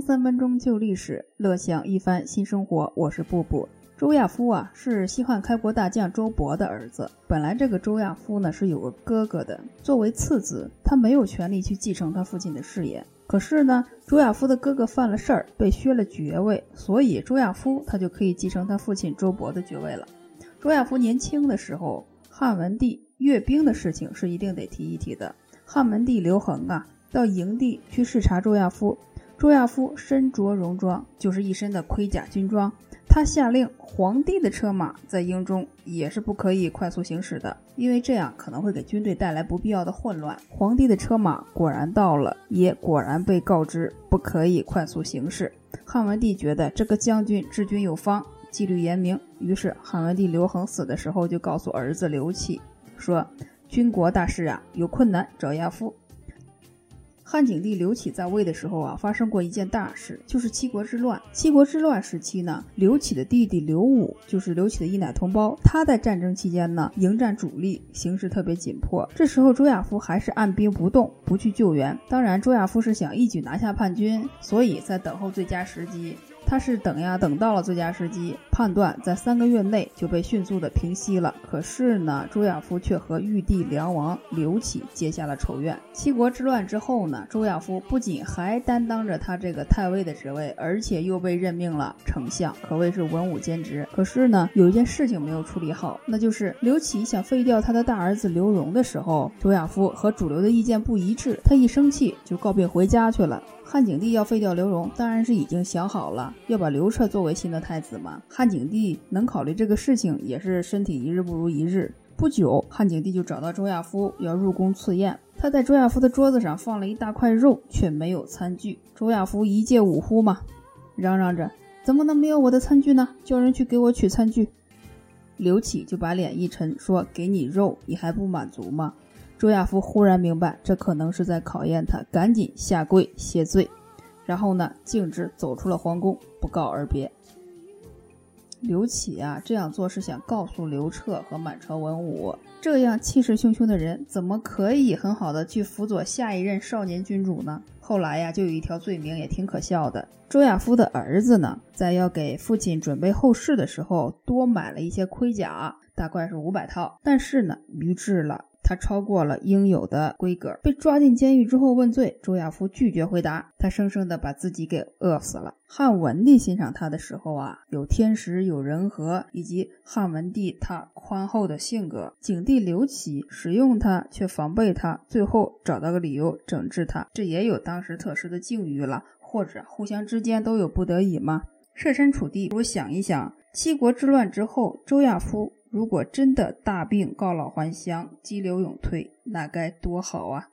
三分钟旧历史，乐享一番新生活。我是布布。周亚夫啊，是西汉开国大将周勃的儿子。本来这个周亚夫呢是有个哥哥的，作为次子，他没有权利去继承他父亲的事业。可是呢，周亚夫的哥哥犯了事儿，被削了爵位，所以周亚夫他就可以继承他父亲周勃的爵位了。周亚夫年轻的时候，汉文帝阅兵的事情是一定得提一提的。汉文帝刘恒啊，到营地去视察周亚夫。周亚夫身着戎装，就是一身的盔甲军装。他下令，皇帝的车马在营中也是不可以快速行驶的，因为这样可能会给军队带来不必要的混乱。皇帝的车马果然到了，也果然被告知不可以快速行驶。汉文帝觉得这个将军治军有方，纪律严明，于是汉文帝刘恒死的时候就告诉儿子刘启说：“军国大事啊，有困难找亚夫。”汉景帝刘启在位的时候啊，发生过一件大事，就是七国之乱。七国之乱时期呢，刘启的弟弟刘武，就是刘启的一奶同胞，他在战争期间呢，迎战主力，形势特别紧迫。这时候周亚夫还是按兵不动，不去救援。当然，周亚夫是想一举拿下叛军，所以在等候最佳时机。他是等呀，等到了最佳时机，判断在三个月内就被迅速的平息了。可是呢，周亚夫却和玉帝梁王刘启结下了仇怨。七国之乱之后呢，周亚夫不仅还担当着他这个太尉的职位，而且又被任命了丞相，可谓是文武兼职。可是呢，有一件事情没有处理好，那就是刘启想废掉他的大儿子刘荣的时候，周亚夫和主流的意见不一致，他一生气就告病回家去了。汉景帝要废掉刘荣，当然是已经想好了要把刘彻作为新的太子嘛。汉景帝能考虑这个事情，也是身体一日不如一日。不久，汉景帝就找到周亚夫要入宫赐宴，他在周亚夫的桌子上放了一大块肉，却没有餐具。周亚夫一介武夫嘛，嚷嚷着怎么能没有我的餐具呢？叫人去给我取餐具。刘启就把脸一沉，说：“给你肉，你还不满足吗？”周亚夫忽然明白，这可能是在考验他，赶紧下跪谢罪，然后呢，径直走出了皇宫，不告而别。刘启啊，这样做是想告诉刘彻和满朝文武，这样气势汹汹的人，怎么可以很好的去辅佐下一任少年君主呢？后来呀，就有一条罪名也挺可笑的。周亚夫的儿子呢，在要给父亲准备后事的时候，多买了一些盔甲，大概是五百套，但是呢，逾制了。他超过了应有的规格，被抓进监狱之后问罪。周亚夫拒绝回答，他生生的把自己给饿死了。汉文帝欣赏他的时候啊，有天时，有人和，以及汉文帝他宽厚的性格。景帝刘启使用他，却防备他，最后找到个理由整治他，这也有当时特殊的境遇了，或者互相之间都有不得已吗？设身处地，我想一想，七国之乱之后，周亚夫。如果真的大病告老还乡、激流勇退，那该多好啊！